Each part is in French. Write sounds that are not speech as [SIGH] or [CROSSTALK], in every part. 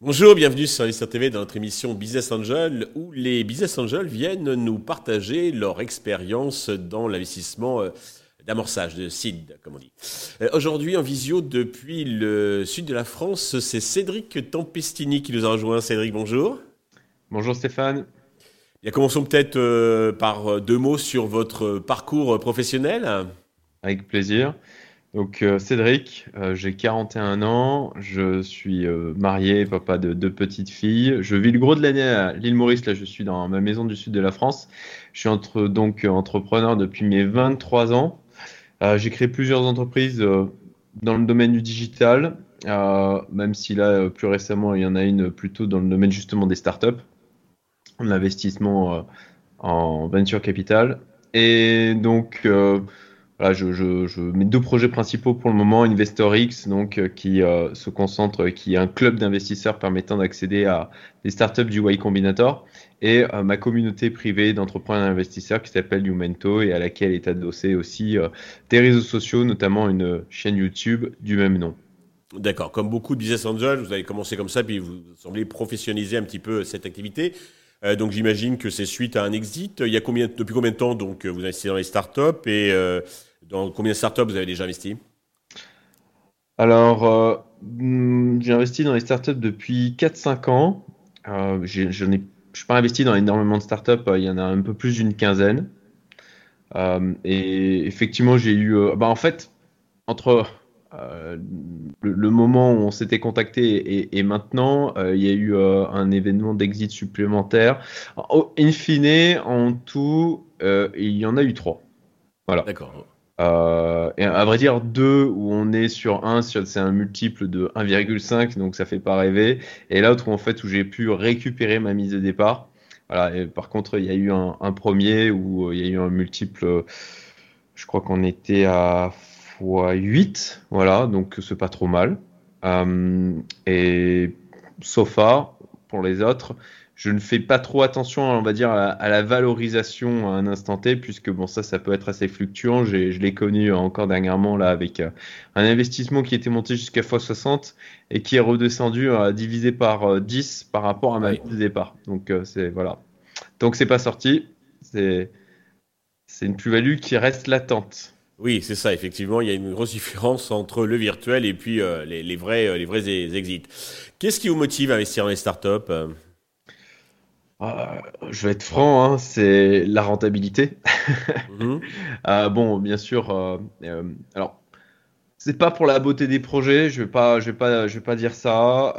Bonjour, bienvenue sur Investir TV dans notre émission Business Angel où les Business Angels viennent nous partager leur expérience dans l'investissement euh, d'amorçage, de seed, comme on dit. Euh, aujourd'hui, en visio depuis le sud de la France, c'est Cédric Tempestini qui nous a rejoint. Cédric, bonjour. Bonjour Stéphane. Commençons peut-être euh, par deux mots sur votre parcours professionnel. Avec plaisir. Donc euh, Cédric, euh, j'ai 41 ans, je suis euh, marié, papa de deux petites filles. Je vis le gros de l'année à l'île Maurice, là je suis dans ma maison du sud de la France. Je suis donc entrepreneur depuis mes 23 ans. j'ai créé plusieurs entreprises dans le domaine du digital, même si là plus récemment il y en a une plutôt dans le domaine justement des startups, l'investissement en venture capital. Et donc voilà, je, je, mes deux projets principaux pour le moment, InvestorX, donc euh, qui euh, se concentre, qui est un club d'investisseurs permettant d'accéder à des startups du Y Combinator, et euh, ma communauté privée d'entrepreneurs et d'investisseurs qui s'appelle Umento et à laquelle est adossé aussi des réseaux sociaux, notamment une chaîne YouTube du même nom. D'accord. Comme beaucoup de business angels, vous avez commencé comme ça, puis vous semblez professionnaliser un petit peu cette activité. Donc j'imagine que c'est suite à un exit. Il y a depuis combien de temps donc vous investissez dans les startups et dans combien de startups vous avez déjà investi? Alors, euh, hmm, j'ai investi dans les startups depuis 4-5 ans. Euh, je n'ai pas investi dans énormément de startups, euh, il y en a un peu plus d'une quinzaine. et effectivement, j'ai eu. bah, en fait, entre le, moment où on s'était contacté et, maintenant, il y a eu un événement d'exit supplémentaire. in fine, en tout, il y en a eu trois. Voilà. D'accord. Euh, et à vrai dire, 2 où on est sur 1, c'est un multiple de 1,5, donc ça fait pas rêver. Et l'autre où en fait où j'ai pu récupérer ma mise de départ. Voilà, et par contre, il y a eu un, premier où euh, il y a eu un multiple, je crois qu'on était à x8, voilà, donc c'est pas trop mal. Euh, et Sofa, pour les autres, je ne fais pas trop attention, on va dire, à, la valorisation à un instant T, puisque bon, ça, ça peut être assez fluctuant. Je l'ai connu encore dernièrement là avec euh, un investissement qui était monté jusqu'à x60 et qui est redescendu à diviser par 10 euh, par rapport à ma vie de départ. Donc euh, c'est voilà. Donc c'est pas sorti. C'est c'est une plus-value qui reste latente. Oui, c'est ça. Effectivement, il y a une grosse [LAUGHS] différence entre le virtuel et puis les, les, vrais les vrais exits. Qu'est-ce qui vous motive à investir dans les startups euh, je vais être franc, hein, c'est la rentabilité. [LAUGHS] Mhm. Euh, bon, bien sûr. Euh, alors, c'est pas pour la beauté des projets. Je vais pas, je vais pas, je vais pas dire ça.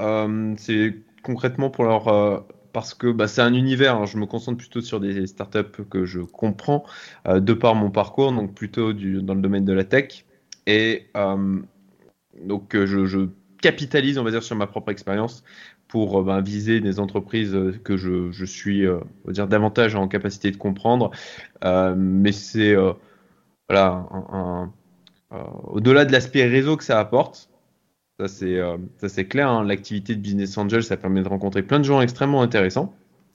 c'est concrètement pour leur parce que bah, c'est un univers. Hein. je me concentre plutôt sur des startups que je comprends de par mon parcours, donc plutôt dans le domaine de la tech. Et donc, je, je capitalise, on va dire, sur ma propre expérience pour euh, ben, viser des entreprises euh, que je, suis euh, on va dire davantage en capacité de comprendre. mais c'est voilà au-delà de l'aspect réseau que ça apporte. Ça c'est ça c'est clair. Hein. L'activité de business angel, ça permet de rencontrer plein de gens extrêmement intéressants.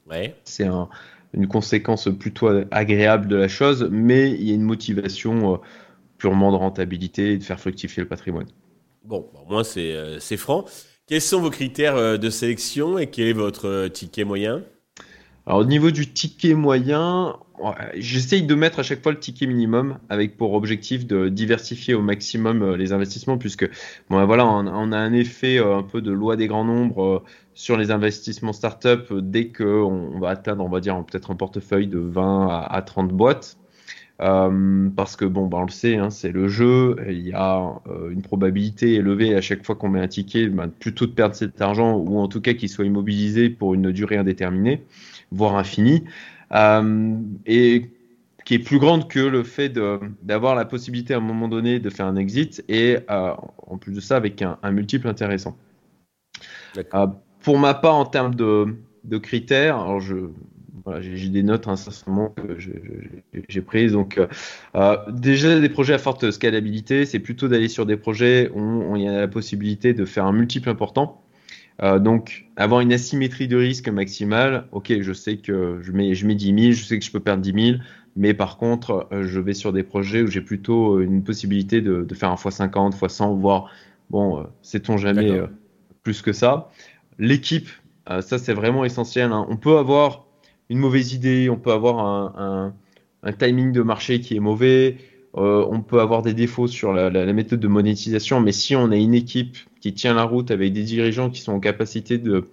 Ouais. C'est un, une conséquence plutôt agréable de la chose, mais il y a une motivation purement de rentabilité et de faire fructifier le patrimoine. Bon, au moins c'est franc. Quels sont vos critères euh, de sélection et quel est votre euh, ticket moyen? Alors au niveau du ticket moyen, j'essaye de mettre à chaque fois le ticket minimum avec pour objectif de diversifier au maximum euh, les investissements puisque bon, voilà, on, a un effet un peu de loi des grands nombres sur les investissements start-up dès qu'on va atteindre, on va dire, peut-être un portefeuille de 20 à 30 boîtes. Euh, parce que bon, bah, on le sait, hein, c'est le jeu. Il y a euh, une probabilité élevée à chaque fois qu'on met un ticket, bah, plutôt de perdre cet argent ou en tout cas qu'il soit immobilisé pour une durée indéterminée, voire infinie, euh, et qui est plus grande que le fait d'avoir la possibilité à un moment donné de faire un exit et en plus de ça avec un, un multiple intéressant. pour ma part, en termes de, de critères, alors je, j'ai des notes hein, sincèrement que j'ai prises. Donc, euh, euh, déjà des projets à forte scalabilité, c'est plutôt d'aller sur des projets où, il y a la possibilité de faire un multiple important. Donc, avoir une asymétrie de risque maximale, ok, je sais que je mets, je mets 10 000, je sais que je peux perdre 10 000, mais par contre, je vais sur des projets où j'ai plutôt une possibilité de, de, faire un x50, x100, voire, bon, sait-on jamais plus que ça. L'équipe, ça c'est vraiment essentiel. Hein. On peut avoir une mauvaise idée, on peut avoir un, un timing de marché qui est mauvais, euh, on peut avoir des défauts sur la, méthode de monétisation, mais si on a une équipe qui tient la route avec des dirigeants qui sont en capacité de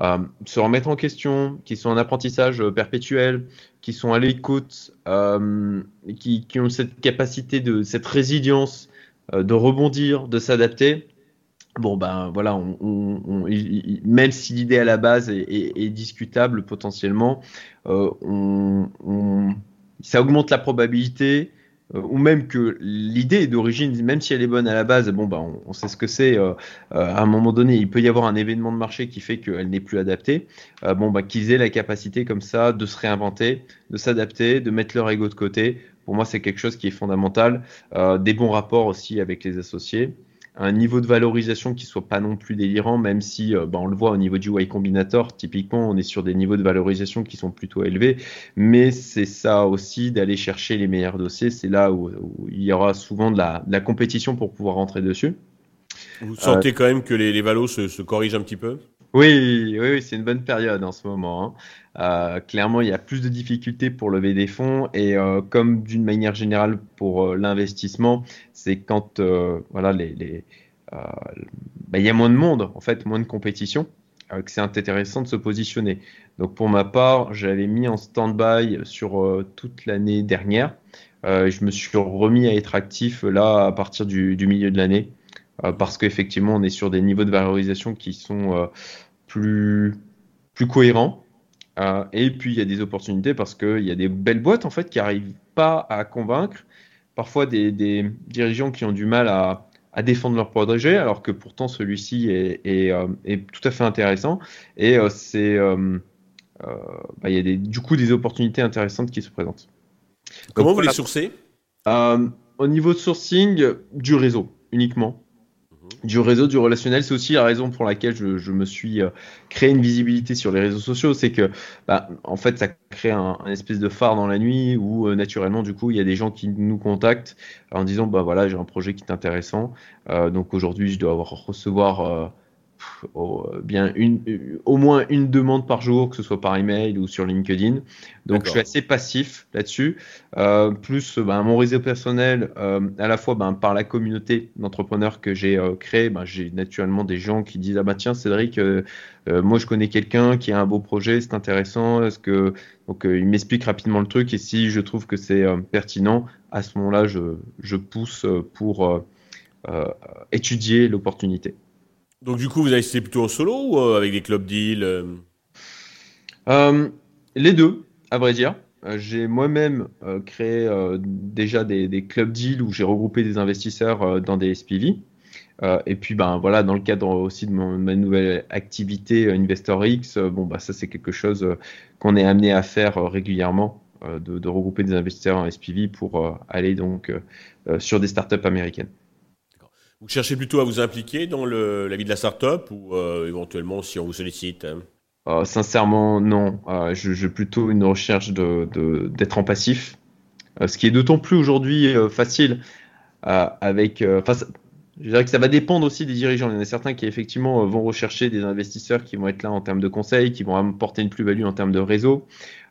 euh, se remettre en question, qui sont en apprentissage perpétuel, qui sont à l'écoute, euh, qui, ont cette capacité de cette résilience de rebondir, de s'adapter. Bon ben voilà, on, même si l'idée à la base est, discutable potentiellement, ça augmente la probabilité euh, ou même que l'idée d'origine, même si elle est bonne à la base, bon, bah, on, sait ce que c'est. Euh, euh, à un moment donné, il peut y avoir un événement de marché qui fait qu'elle n'est plus adaptée. bon, bah, qu'ils aient la capacité comme ça de se réinventer, de s'adapter, de mettre leur ego de côté. Pour moi, c'est quelque chose qui est fondamental. des bons rapports aussi avec les associés un niveau de valorisation qui soit pas non plus délirant, même si euh, bah, on le voit au niveau du Y Combinator, typiquement on est sur des niveaux de valorisation qui sont plutôt élevés, mais c'est ça aussi d'aller chercher les meilleurs dossiers, c'est là où, il y aura souvent de la, compétition pour pouvoir rentrer dessus. Vous sentez quand même que les, les valos se corrigent un petit peu? Oui, oui, c'est une bonne période en ce moment. Hein. Euh, clairement, il y a plus de difficultés pour lever des fonds et euh, comme d'une manière générale pour euh, l'investissement, c'est quand voilà les, bah, il y a moins de monde, en fait, moins de compétition, que c'est intéressant de se positionner. Donc pour ma part, j'avais mis en stand-by sur toute l'année dernière. je me suis remis à être actif là à partir du milieu de l'année. Euh, parce qu'effectivement, on est sur des niveaux de valorisation qui sont euh, plus, plus cohérents. Euh, et puis, il y a des opportunités parce qu'il y a des belles boîtes en fait qui n'arrivent pas à convaincre. Parfois, des, des, dirigeants qui ont du mal à, à défendre leur projet, alors que pourtant celui-ci est, est, est, tout à fait intéressant. Et c'est, bah, il y a des, du coup des opportunités intéressantes qui se présentent. Comment vous les sourcez? Au niveau de sourcing, du réseau uniquement du réseau, du relationnel. C'est aussi la raison pour laquelle je, me suis euh, créé une visibilité sur les réseaux sociaux. C'est que, bah, en fait, ça crée un, espèce de phare dans la nuit où, euh, naturellement, du coup, il y a des gens qui nous contactent en disant, bah voilà, j'ai un projet qui est intéressant. Euh, donc aujourd'hui, je dois recevoir au, bien une, au moins une demande par jour, que ce soit par email ou sur LinkedIn. Donc je suis assez passif là-dessus. Euh, plus ben, mon réseau personnel, euh, à la fois ben, par la communauté d'entrepreneurs que j'ai euh, créé, ben, j'ai naturellement des gens qui disent ah bah tiens Cédric, euh, moi je connais quelqu'un qui a un beau projet, c'est intéressant. Est-ce que donc il m'explique rapidement le truc et si je trouve que c'est pertinent, à ce moment-là je, je pousse pour étudier l'opportunité. Donc du coup, vous avez essayé plutôt en solo ou euh, avec des club deals euh? Euh, Les deux, à vrai dire. J'ai moi-même créé déjà des, club deals où j'ai regroupé des investisseurs dans des SPV. et puis, ben voilà, dans le cadre aussi de, ma nouvelle activité InvestorX, bon bah ça c'est quelque chose qu'on est amené à faire régulièrement, de, de, regrouper des investisseurs en SPV pour aller donc sur des startups américaines. Vous cherchez plutôt à vous impliquer dans le, la vie de la startup ou euh, éventuellement si on vous sollicite hein? Euh, Sincèrement, non. Euh, j'ai plutôt une recherche d'être en passif, ce qui est d'autant plus aujourd'hui facile avec. Je dirais que ça va dépendre aussi des dirigeants. Il y en a certains qui effectivement vont rechercher des investisseurs qui vont être là en termes de conseils, qui vont apporter une plus-value en termes de réseau.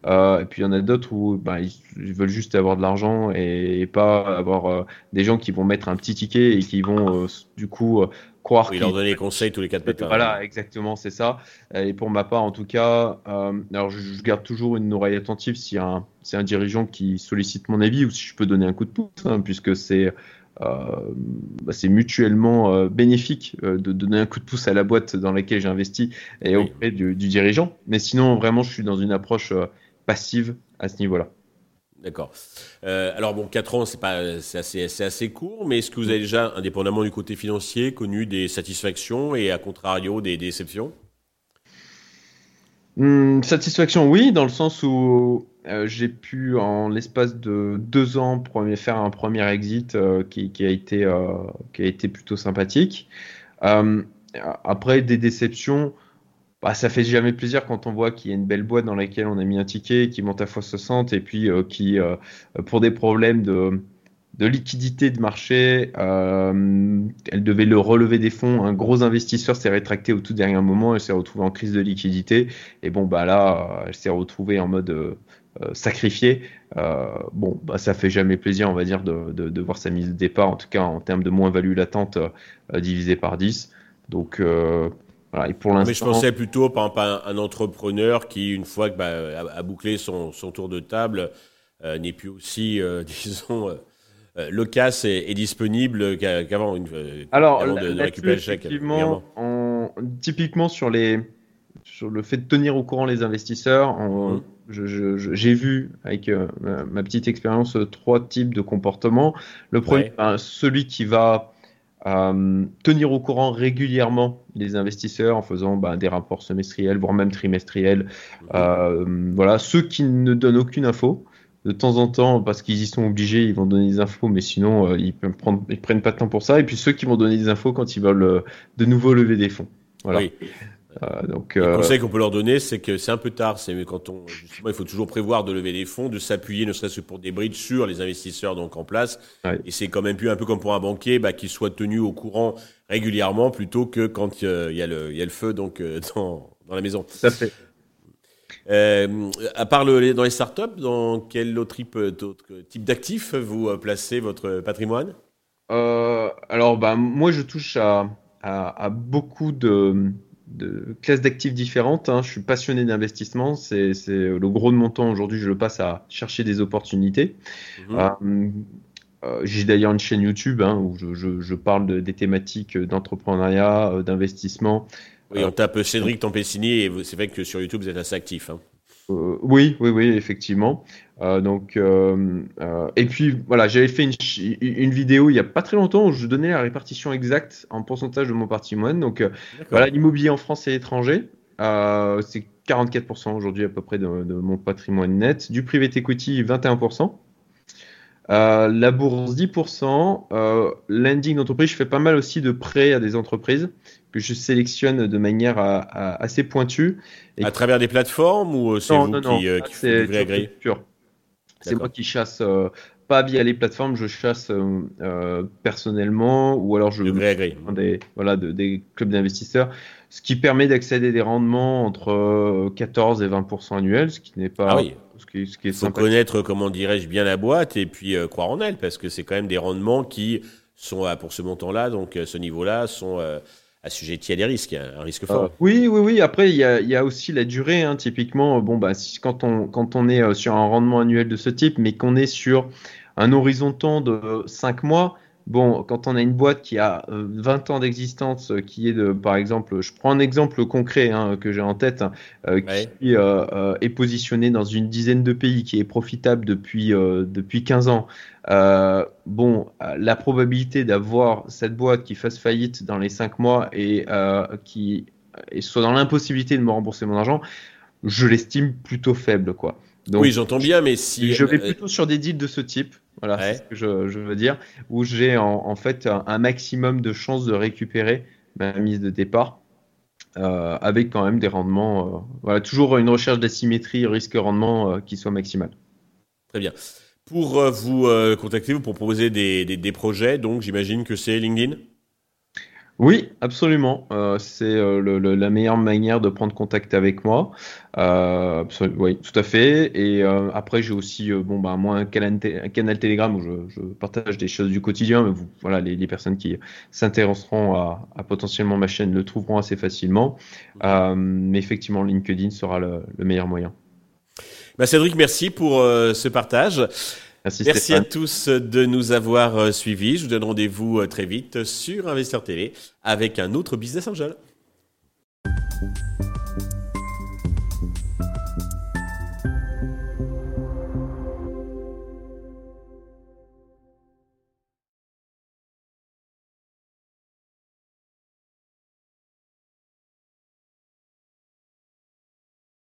Euh, et puis il y en a d'autres où bah, ils, veulent juste avoir de l'argent et, pas avoir euh, des gens qui vont mettre un petit ticket et qui vont euh, du coup croire qu'ils leur donner des conseils tous les quatre matins. Voilà, exactement, c'est ça. Et pour ma part, en tout cas, alors je, garde toujours une oreille attentive si un, c'est un dirigeant qui sollicite mon avis ou si je peux donner un coup de pouce, hein, puisque c'est bah, c'est mutuellement bénéfique de donner un coup de pouce à la boîte dans laquelle j'ai investi et auprès du, du, dirigeant. Mais sinon, vraiment, je suis dans une approche passive à ce niveau-là. D'accord. Euh, alors bon, 4 ans, c'est pas, c'est assez, assez court, mais est-ce que vous avez déjà, indépendamment du côté financier, connu des satisfactions et à contrario des, déceptions? Hmm, Satisfaction, oui, dans le sens où euh, j'ai pu, en l'espace de deux ans, faire un premier exit euh, qui, a été, qui a été plutôt sympathique. après des déceptions, bah, ça fait jamais plaisir quand on voit qu'il y a une belle boîte dans laquelle on a mis un ticket qui monte à x60 et puis qui, pour des problèmes de de liquidité de marché. Euh, elle devait le relever des fonds. Un gros investisseur s'est rétracté au tout dernier moment. Elle s'est retrouvée en crise de liquidité. Et bon, bah là, elle s'est retrouvée en mode euh, euh, sacrifié. bon, bah ça fait jamais plaisir, on va dire, de, de, voir sa mise de départ, en tout cas en termes de moins-value latente divisé par 10. Donc, voilà, et pour l'instant. Mais je pensais plutôt, par exemple, à un, entrepreneur qui, une fois que bah, a, bouclé son, son, tour de table, n'est plus aussi, [LAUGHS] disons, euh, le casse est, disponible qu'avant euh, Alors, de, récupérer le chèque. Typiquement sur les sur le fait de tenir au courant les investisseurs, mmh. j'ai vu avec euh, ma, petite expérience trois types de comportements. Le premier, ben, celui qui va tenir au courant régulièrement les investisseurs en faisant ben, des rapports semestriels, voire même trimestriels. Mmh. voilà, ceux qui ne donnent aucune info de temps en temps, parce qu'ils y sont obligés, ils vont donner des infos, mais sinon, euh, ils ne prennent pas de temps pour ça. Et puis ceux qui vont donner des infos quand ils veulent euh, de nouveau lever des fonds. Voilà. Oui. Euh, donc, le conseil qu'on peut leur donner, c'est que c'est un peu tard. C'est quand on, justement, il faut toujours prévoir de lever des fonds, de s'appuyer, ne serait-ce que pour des bridges sur les investisseurs donc en place. Et c'est quand même plus un peu comme pour un banquier, bah, qu'il soit tenu au courant régulièrement plutôt que quand il y, a le, y a le feu donc [LAUGHS] dans, dans la maison. Ça fait. Euh, à part le, dans les startups, dans quel autre type, type d'actifs vous euh, placez votre patrimoine? Euh, Alors, bah, moi, je touche à, à, beaucoup de, de classes d'actifs différentes. Hein. Je suis passionné d'investissement. C'est le gros de mon temps aujourd'hui. Je le passe à chercher des opportunités. Mhm. J'ai d'ailleurs une chaîne YouTube hein, où je, je, je parle des thématiques d'entrepreneuriat, d'investissement. Oui, on tape Cédric Tempessini et c'est vrai que sur YouTube, vous êtes assez actif. Hein. Euh, oui, oui, oui, effectivement. Euh, donc, euh, et puis voilà, j'avais fait une, une, vidéo il n'y a pas très longtemps où je donnais la répartition exacte en pourcentage de mon patrimoine. Donc voilà, l'immobilier en France et étranger, c'est 44% aujourd'hui à peu près de, de, mon patrimoine net. Du private equity, 21%. La bourse 10%, euh, lending d'entreprise, je fais pas mal aussi de prêts à des entreprises que je sélectionne de manière assez pointue. Et à travers des plateformes ou euh, c'est vous qui, euh, qui c'est C'est moi qui chasse, euh, pas via les plateformes, je chasse personnellement ou alors je de des voilà des clubs d'investisseurs, ce qui permet d'accéder des rendements entre 14 et 20 annuels, ce qui n'est pas ah oui. ce qui, ce qui est faut connaître comment dirais-je bien la boîte et puis croire en elle parce que c'est quand même des rendements qui sont pour ce montant-là donc ce niveau-là sont assujetti à des risques, un risque fort. Euh, oui, oui, oui. Après, il y a, y a, aussi la durée. Hein. Typiquement, bon, bah, si, quand, on, quand on est euh, sur un rendement annuel de ce type, mais qu'on est sur un horizon de temps de 5 mois, Bon, quand on a une boîte qui a 20 euh, ans d'existence, euh, qui est de, par exemple, je prends un exemple concret hein, que j'ai en tête, hein, euh, qui est positionné dans une dizaine de pays, qui est profitable depuis depuis 15 ans. bon, la probabilité d'avoir cette boîte qui fasse faillite dans les 5 mois et qui soit dans l'impossibilité de me rembourser mon argent, je l'estime plutôt faible, quoi. oui, j'entends bien, mais si je vais plutôt sur des deals de ce type. Voilà, ce que je, je, veux dire. Où j'ai en, fait un, maximum de chances de récupérer ma mise de départ. Euh, avec quand même des rendements, euh, voilà, toujours une recherche d'asymétrie risque-rendement euh, qui soit maximale. Très bien. Pour vous contacter, vous pour proposer des, des, des projets, donc j'imagine que c'est LinkedIn? Oui, absolument. Euh, c'est euh, la meilleure manière de prendre contact avec moi. Euh, oui, tout à fait. Et après, j'ai aussi, bon, bah, moi, un canal, Telegram où je, partage des choses du quotidien. Mais vous, voilà, les, personnes qui s'intéresseront à, potentiellement ma chaîne le trouveront assez facilement. mais effectivement, LinkedIn sera le, meilleur moyen. Bah, Cédric, merci pour ce partage. Merci, à tous de nous avoir euh, suivis. Je vous donne rendez-vous euh, très vite sur Investir TV avec un autre Business Angel.